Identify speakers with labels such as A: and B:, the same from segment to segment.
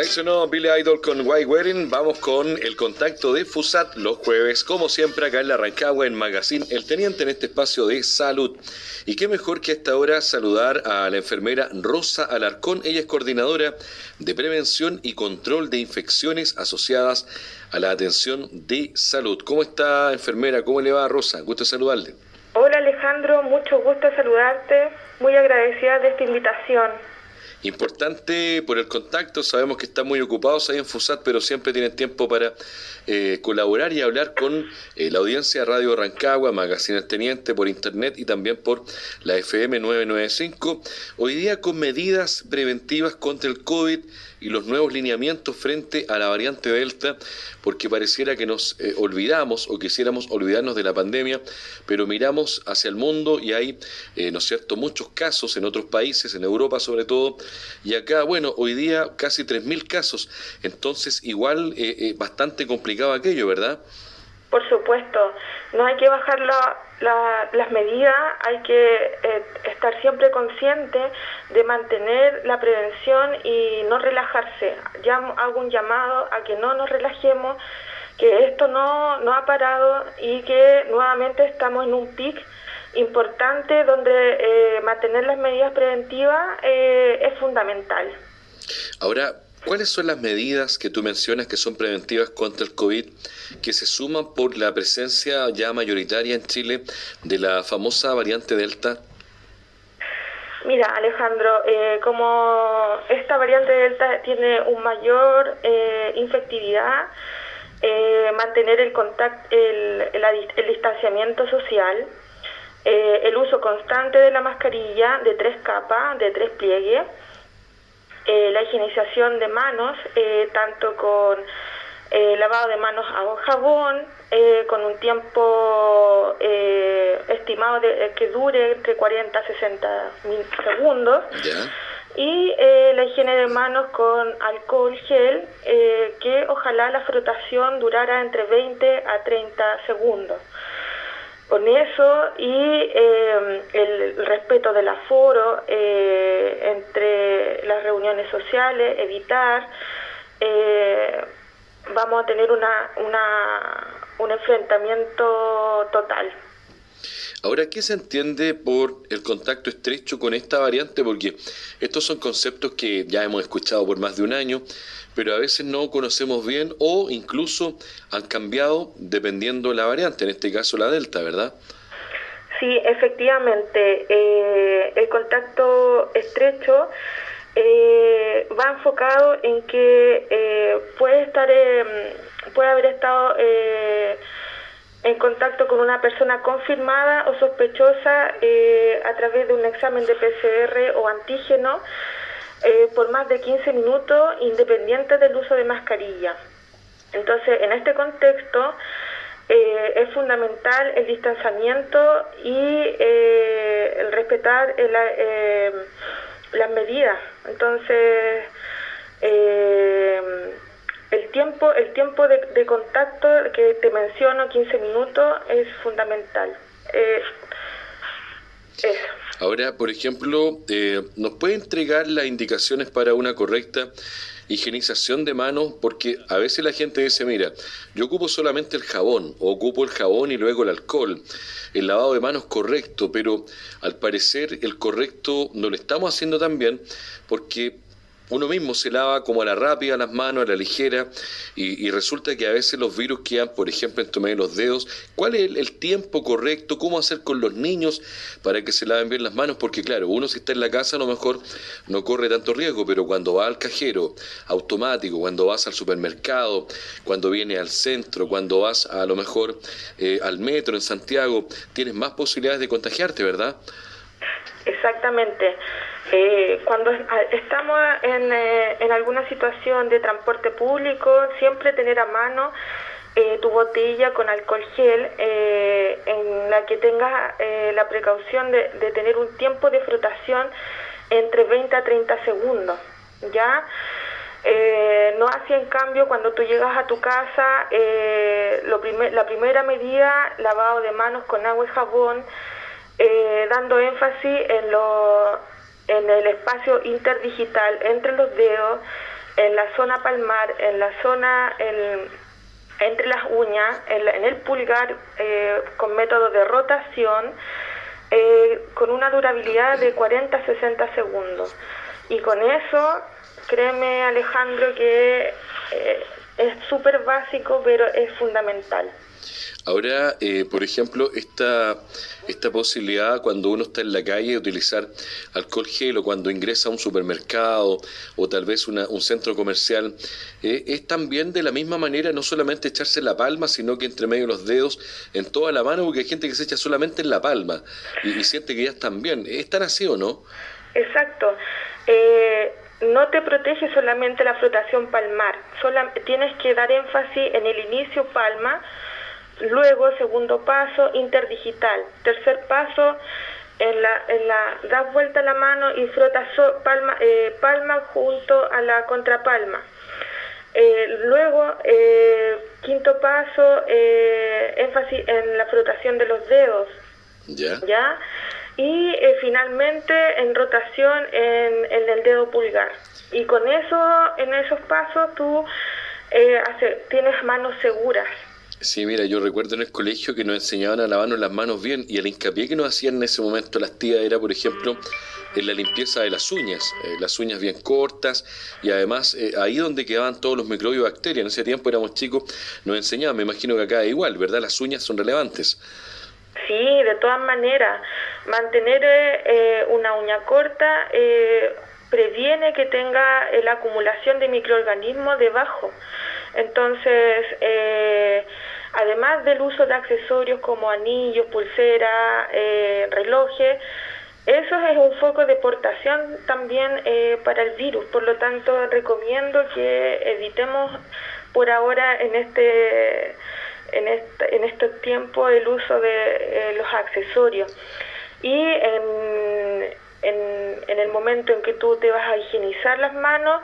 A: Eso no, Billy Idol con White Wedding. Vamos con el contacto de FUSAT los jueves, como siempre, acá en la Rancagua, en Magazine El Teniente, en este espacio de salud. Y qué mejor que a esta hora saludar a la enfermera Rosa Alarcón. Ella es coordinadora de prevención y control de infecciones asociadas a la atención de salud. ¿Cómo está, enfermera? ¿Cómo le va, Rosa? Gusto saludarle.
B: Hola, Alejandro. Mucho gusto saludarte. Muy agradecida de esta invitación.
A: Importante por el contacto, sabemos que están muy ocupados ahí en FUSAT, pero siempre tienen tiempo para eh, colaborar y hablar con eh, la audiencia de Radio Rancagua, Magazine Teniente, por internet y también por la FM 995. Hoy día con medidas preventivas contra el COVID y los nuevos lineamientos frente a la variante Delta, porque pareciera que nos eh, olvidamos o quisiéramos olvidarnos de la pandemia, pero miramos hacia el mundo y hay, ¿no es cierto?, muchos casos en otros países, en Europa sobre todo, y acá, bueno, hoy día casi 3.000 casos, entonces igual bastante complicado aquello, ¿verdad?
B: Por supuesto, no hay que bajar las medidas, hay que eh, estar siempre consciente de mantener la prevención y no relajarse. Ya hago un llamado a que no nos relajemos, que esto no, no ha parado y que nuevamente estamos en un pic importante donde eh, mantener las medidas preventivas eh, es fundamental.
A: Ahora, ¿Cuáles son las medidas que tú mencionas que son preventivas contra el COVID que se suman por la presencia ya mayoritaria en Chile de la famosa variante Delta?
B: Mira, Alejandro, eh, como esta variante Delta tiene un mayor eh, infectividad, eh, mantener el, contacto, el, el, distanciamiento social, el uso constante de la mascarilla de tres capas, de tres pliegues, eh, la higienización de manos, eh, tanto con eh, lavado de manos a jabón, con un tiempo estimado de, que dure entre 40 a 60 segundos. Y la higiene de manos con alcohol gel, que ojalá la frotación durara entre 20 a 30 segundos con eso y eh, el respeto del aforo eh, entre las reuniones sociales, evitar, eh, vamos a tener una, una, un enfrentamiento total.
A: Ahora, ¿qué se entiende por el contacto estrecho con esta variante? Porque estos son conceptos que ya hemos escuchado por más de un año, pero a veces no conocemos bien o incluso han cambiado dependiendo de la variante, en este caso la Delta, ¿verdad?
B: Sí, efectivamente. Eh, el contacto estrecho eh, va enfocado en que eh, puede estar, puede haber estado en contacto con una persona confirmada o sospechosa a través de un examen de PCR o antígeno eh, por más de 15 minutos independiente del uso de mascarilla. Entonces, en este contexto, eh, es fundamental el distanciamiento y eh, el respetar las medidas. Entonces, el tiempo, el tiempo de, contacto que te menciono, 15 minutos, es fundamental.
A: eso. Ahora, por ejemplo, eh, ¿nos puede entregar las indicaciones para una correcta higienización de manos? Porque a veces la gente dice, mira, yo ocupo solamente el jabón, ocupo el jabón y luego el alcohol. El lavado de manos correcto, pero al parecer el correcto no lo estamos haciendo tan bien porque uno mismo se lava como a la rápida las manos, a la ligera, y, resulta que a veces los virus quedan, por ejemplo, en de los dedos. ¿Cuál es el, tiempo correcto? ¿Cómo hacer con los niños para que se laven bien las manos? Porque claro, uno si está en la casa a lo mejor no corre tanto riesgo, pero cuando va al cajero automático, cuando vas al supermercado, cuando viene al centro, cuando vas a, lo mejor eh, al metro en Santiago, tienes más posibilidades de contagiarte, ¿verdad?
B: Exactamente. Eh, cuando estamos en, eh, en, alguna situación de transporte público, siempre tener a mano eh, tu botella con alcohol gel en la que tengas la precaución de, tener un tiempo de frotación entre 20 a 30 segundos. ¿Ya? no así en cambio cuando tú llegas a tu casa, lo la primera medida, lavado de manos con agua y jabón, dando énfasis en, lo, en el espacio interdigital entre los dedos, en la zona palmar, en la zona entre las uñas, en, el pulgar, eh, con método de rotación, eh, con una durabilidad de 40 a 60 segundos. Y con eso, créeme Alejandro que eh, es súper básico, pero es fundamental.
A: Ahora, eh, por ejemplo, esta, esta posibilidad cuando uno está en la calle de utilizar alcohol gel o cuando ingresa a un supermercado o tal vez un centro comercial, eh, es también de la misma manera no solamente echarse la palma, sino que entre medio los dedos en toda la mano, porque hay gente que se echa solamente en la palma y, siente que ya están bien. ¿Es tan así o no?
B: Exacto. Eh, no te protege solamente la flotación palmar, tienes que dar énfasis en el inicio palma, Luego, segundo paso, interdigital. Tercer paso, en la, en la, das vuelta la mano y frotas palma, eh, palma junto a la contrapalma. Eh, luego, eh, quinto paso, énfasis en la frotación de los dedos.
A: ¿Ya?
B: Y finalmente, en rotación en, en, el dedo pulgar. Y con eso, en esos pasos, tú tienes manos seguras.
A: Sí, mira, yo recuerdo en el colegio que nos enseñaban a lavarnos las manos bien y el hincapié que nos hacían en ese momento las tías era, por ejemplo, en la limpieza de las uñas, eh, las uñas bien cortas y además eh, ahí donde quedaban todos los microbios y bacterias. En ese tiempo éramos chicos, nos enseñaban, me imagino que acá es igual, ¿verdad? Las uñas son relevantes.
B: Sí, de todas maneras, mantener eh, una uña corta previene que tenga la acumulación de microorganismos debajo. Entonces, eh, además del uso de accesorios como anillos, pulsera, eh, relojes, eso es un foco de portación también eh, para el virus. Por lo tanto, recomiendo que evitemos por ahora en este en este, en este tiempo el uso de los accesorios. Y en, en, el momento en que tú te vas a higienizar las manos,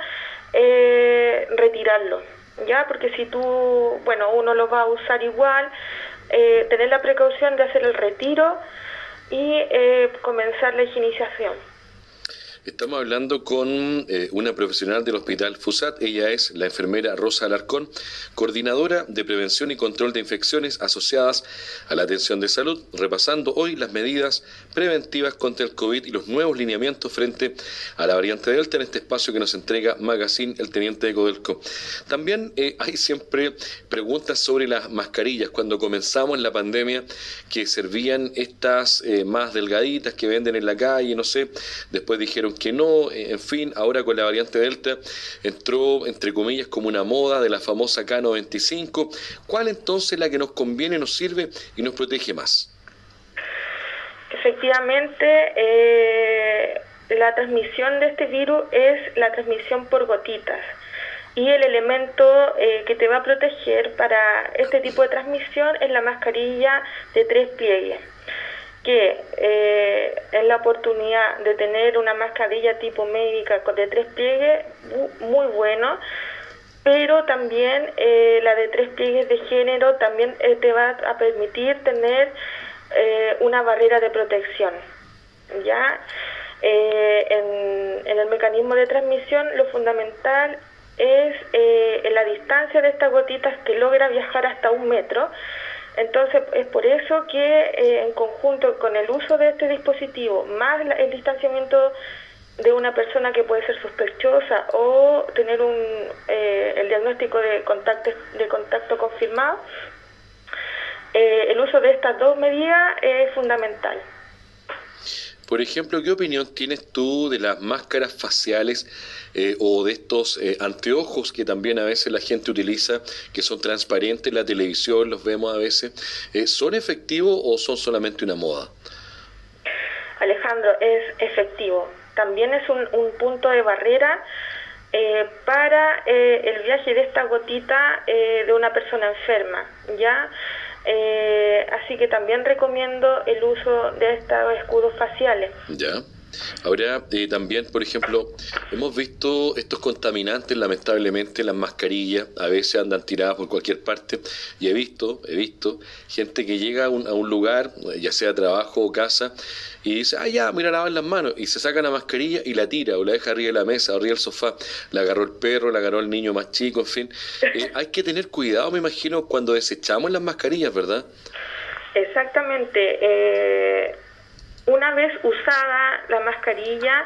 B: retirarlo ¿ya? Porque si tú, bueno, uno lo va a usar igual, eh, tener la precaución de hacer el retiro y eh, comenzar la higienización.
A: Estamos hablando con eh, una profesional del Hospital FUSAT. Ella es la enfermera Rosa Alarcón, coordinadora de prevención y control de infecciones asociadas a la atención de salud, repasando hoy las medidas preventivas contra el COVID y los nuevos lineamientos frente a la variante Delta en este espacio que nos entrega Magazine, el teniente de Codelco. También eh, hay siempre preguntas sobre las mascarillas. Cuando comenzamos la pandemia, que servían estas eh, más delgaditas que venden en la calle, no sé, después dijeron que no, eh, en fin, ahora con la variante Delta entró, entre comillas, como una moda de la famosa K95. ¿Cuál entonces la que nos conviene, nos sirve y nos protege más?
B: Efectivamente, eh, la transmisión de este virus es la transmisión por gotitas. Y el elemento eh, que te va a proteger para este tipo de transmisión es la mascarilla de tres pliegues que eh, es la oportunidad de tener una mascarilla tipo médica de tres pliegues muy bueno, pero también eh, la de tres pliegues de género también eh, te va a permitir tener una barrera de protección. ¿ya? En, el mecanismo de transmisión lo fundamental es la distancia de estas gotitas que logra viajar hasta un metro entonces, es por eso que eh, en conjunto con el uso de este dispositivo, más el distanciamiento de una persona que puede ser sospechosa o tener un, eh, el diagnóstico de contacto, de contacto confirmado, eh, el uso de estas dos medidas es fundamental.
A: Por ejemplo, ¿qué opinión tienes tú de las máscaras faciales eh, o de estos eh, anteojos que también a veces la gente utiliza, que son transparentes en la televisión, los vemos a veces? Eh, ¿Son efectivos o son solamente una moda?
B: Alejandro, es efectivo. También es un, un punto de barrera para el viaje de esta gotita de una persona enferma, ¿ya? Eh, así que también recomiendo el uso de estos escudos faciales.
A: Ya. Ahora, eh, también, por ejemplo, hemos visto estos contaminantes, lamentablemente, las mascarillas, a veces andan tiradas por cualquier parte, y he visto, he visto gente que llega a un, a un lugar, ya sea trabajo o casa, y dice, ah, ya, mira, lavar las manos, y se saca la mascarilla y la tira, o la deja arriba de la mesa, arriba del sofá, la agarró el perro, la agarró el niño más chico, en fin. Eh, hay que tener cuidado, me imagino, cuando desechamos las mascarillas, ¿verdad?
B: Exactamente. Eh, una vez usada la mascarilla,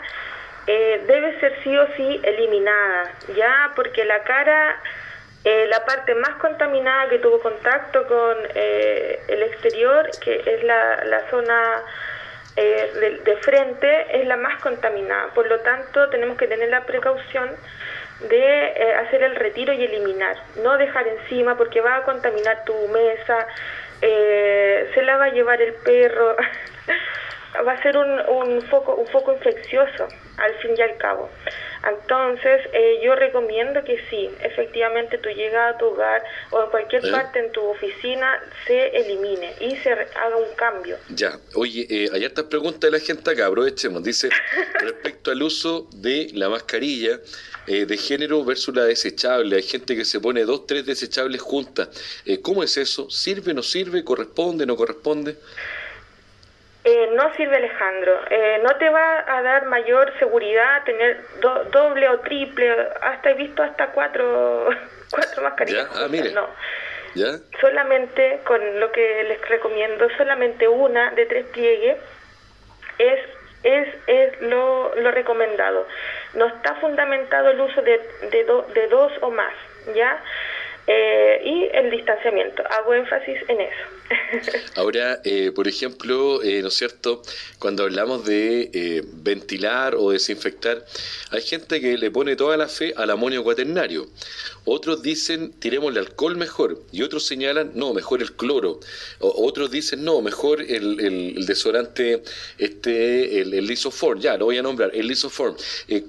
B: eh, debe ser sí o sí eliminada, ¿ya? Porque la cara, eh, la parte más contaminada que tuvo contacto con eh, el exterior, que es la, la zona de, de, frente, es la más contaminada. Por lo tanto, tenemos que tener la precaución de hacer el retiro y eliminar, no dejar encima porque va a contaminar tu mesa, se la va a llevar el perro. va a ser un, un, foco, un foco infeccioso al fin y al cabo. Entonces, eh, yo recomiendo que sí, efectivamente tú llegas a tu hogar o en cualquier ¿Eh? parte en tu oficina, se elimine y se haga un cambio.
A: Ya, oye, eh, hay estas preguntas de la gente acá, aprovechemos. Dice, respecto al uso de la mascarilla eh, de género versus la desechable, hay gente que se pone dos, tres desechables juntas. Eh, ¿Cómo es eso? ¿Sirve, no sirve? ¿Corresponde, no corresponde?
B: Eh, no sirve Alejandro, eh, no te va a dar mayor seguridad tener do, doble o triple, hasta he visto hasta cuatro, cuatro mascarillas.
A: ¿Ya? Ah, mire.
B: No.
A: ¿Ya?
B: Solamente con lo que les recomiendo, solamente una de tres pliegues es, es, es lo, lo recomendado. No está fundamentado el uso de, de, do, de dos o más, ¿ya? Eh, y el distanciamiento. Hago énfasis en eso.
A: Ahora, eh, por ejemplo, eh, ¿no es cierto? Cuando hablamos de eh, ventilar o desinfectar, hay gente que le pone toda la fe al amonio cuaternario. Otros dicen, tiremos el alcohol mejor. Y otros señalan, no, mejor el cloro. Otros dicen, no, mejor el, el, el desodorante, este, el, el, lisoform. Ya, lo voy a nombrar, el lisoform.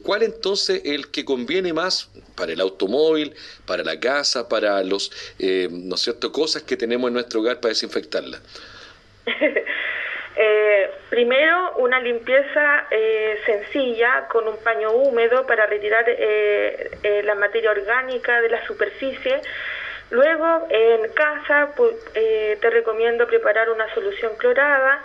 A: ¿Cuál entonces el que conviene más para el automóvil, para la casa, para los, eh, ¿no es cierto?, cosas que tenemos en nuestro hogar para desinfectarla?
B: eh, primero, una limpieza eh, sencilla con un paño húmedo para retirar eh, eh, la materia orgánica de la superficie. Luego, en casa, pues, te recomiendo preparar una solución clorada.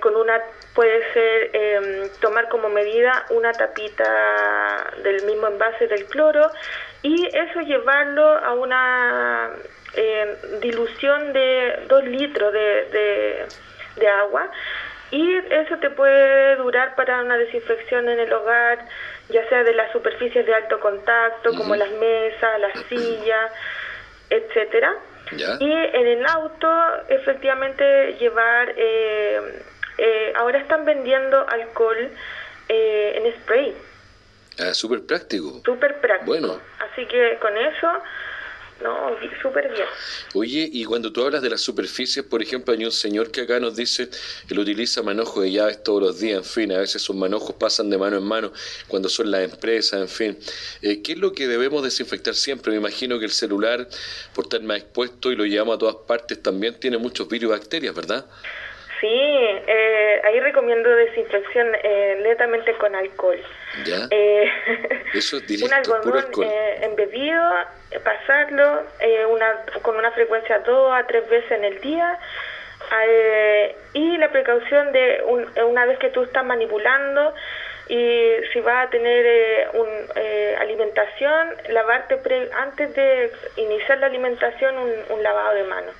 B: con una puede ser eh, tomar como medida una tapita del mismo envase del cloro y eso llevarlo a una eh, dilución de 2 litros de, de, de, agua y eso te puede durar para una desinfección en el hogar, ya sea de las superficies de alto contacto, como las mesas, las sillas, etcétera.
A: ¿Ya?
B: Y en el auto, efectivamente, llevar, eh, eh, ahora están vendiendo alcohol eh, en spray.
A: Ah, súper práctico.
B: Súper práctico.
A: Bueno.
B: Así que con eso, no, súper bien.
A: Oye, y cuando tú hablas de las superficies, por ejemplo, hay un señor que acá nos dice, él utiliza manojo de llaves todos los días, en fin, a veces sus manojos pasan de mano en mano cuando son las empresas, en fin. Eh, ¿Qué es lo que debemos desinfectar siempre? Me imagino que el celular, por estar más expuesto y lo llevamos a todas partes, también tiene muchos virus y bacterias, ¿verdad?
B: Sí, eh, ahí recomiendo desinfección eh, netamente con alcohol.
A: ¿Ya?
B: Eh,
A: Eso es directo,
B: un algodón
A: puro alcohol.
B: embebido, pasarlo eh, una, con una frecuencia dos a tres veces en el día. Eh, y la precaución de un, una vez que tú estás manipulando y si vas a tener eh, un, eh, alimentación, lavarte antes de iniciar la alimentación un, un lavado de manos.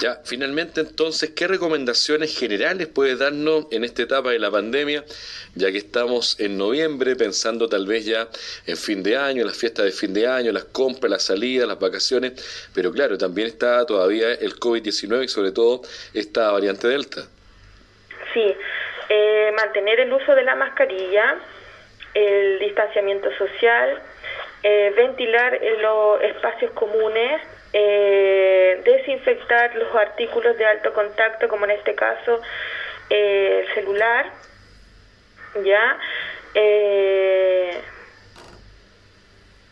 A: Ya, finalmente entonces, ¿qué recomendaciones generales puedes darnos en esta etapa de la pandemia, ya que estamos en noviembre, pensando tal vez ya en fin de año, las fiestas de fin de año, las compras, las salidas, las vacaciones, pero claro, también está todavía el COVID-19 y sobre todo esta variante Delta?
B: Sí, eh, mantener el uso de la mascarilla, el distanciamiento social, eh, ventilar los espacios comunes, eh, desinfectar los artículos de alto contacto, como en este caso eh, el celular, ya, eh,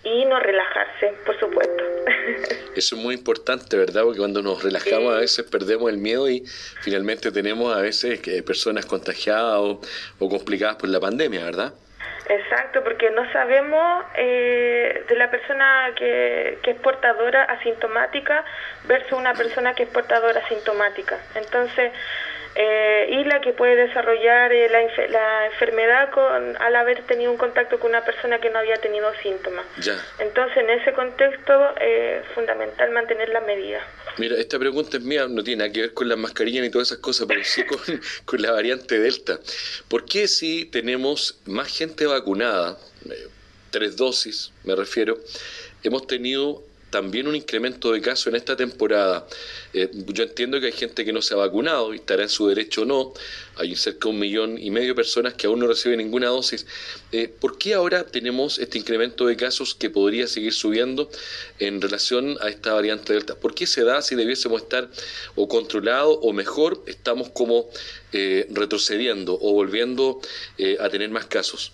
B: y no relajarse, por supuesto.
A: Eso es muy importante, ¿verdad? Porque cuando nos relajamos a veces perdemos el miedo y finalmente tenemos a veces que personas contagiadas o, o complicadas por la pandemia, ¿verdad?
B: Exacto, porque no sabemos eh, de la persona que, que, es portadora asintomática versus una persona que es portadora asintomática. Entonces, eh, y la que puede desarrollar eh, la, la, enfermedad con, al haber tenido un contacto con una persona que no había tenido síntomas. Entonces, en ese contexto, es fundamental mantener las medidas.
A: Mira, esta pregunta es mía, no tiene nada que ver con las mascarillas ni todas esas cosas, pero sí con, con la variante Delta. ¿Por qué si tenemos más gente vacunada, eh, tres dosis me refiero, hemos tenido también un incremento de casos en esta temporada. Eh, yo entiendo que hay gente que no se ha vacunado y estará en su derecho o no. Hay cerca de un millón y medio de personas que aún no reciben ninguna dosis. Eh, ¿Por qué ahora tenemos este incremento de casos que podría seguir subiendo en relación a esta variante Delta? ¿Por qué se da si debiésemos estar o controlados o mejor estamos como eh, retrocediendo o volviendo a tener más casos?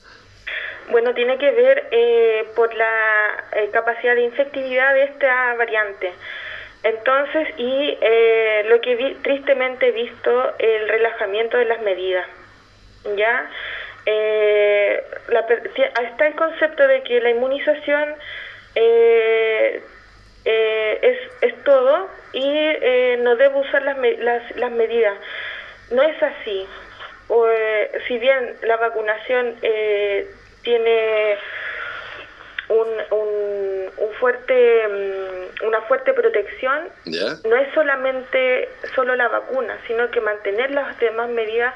B: Bueno, tiene que ver eh, por la eh, capacidad de infectividad de esta variante. Entonces, y eh, lo que vi, tristemente he visto, el relajamiento de las medidas. ¿Ya? La, está el concepto de que la inmunización es, es todo y no debo usar las, las, las medidas. No es así. Si bien la vacunación eh, tiene un, un, fuerte mm, una fuerte protección. No es solamente solo la vacuna sino que mantener las demás medidas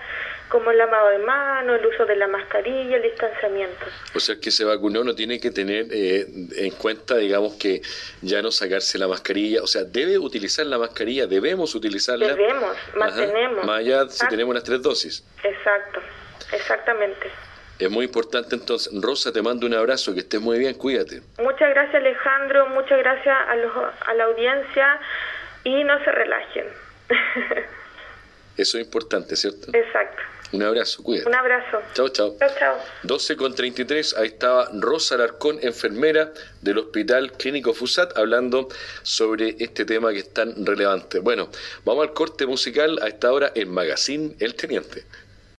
B: como el lavado de manos el uso de la mascarilla el distanciamiento.
A: O sea que se vacunó no tiene que tener eh, en cuenta digamos que ya no sacarse la mascarilla. O sea debe utilizar la mascarilla debemos utilizarla.
B: Debemos mantenemos.
A: Más allá si tenemos las tres dosis.
B: Exacto exactamente
A: es muy importante entonces. Rosa, te mando un abrazo, que estés muy bien, cuídate.
B: Muchas gracias Alejandro, muchas gracias a, los, a la audiencia y no se relajen.
A: Eso es importante, ¿cierto?
B: Exacto.
A: Un abrazo, cuídate.
B: Un abrazo.
A: Chao, chao.
B: Chao, chao.
A: 12 con 33, ahí estaba Rosa Larcón, enfermera del Hospital Clínico FUSAT, hablando sobre este tema que es tan relevante. Bueno, vamos al corte musical a esta hora en Magazine El Teniente.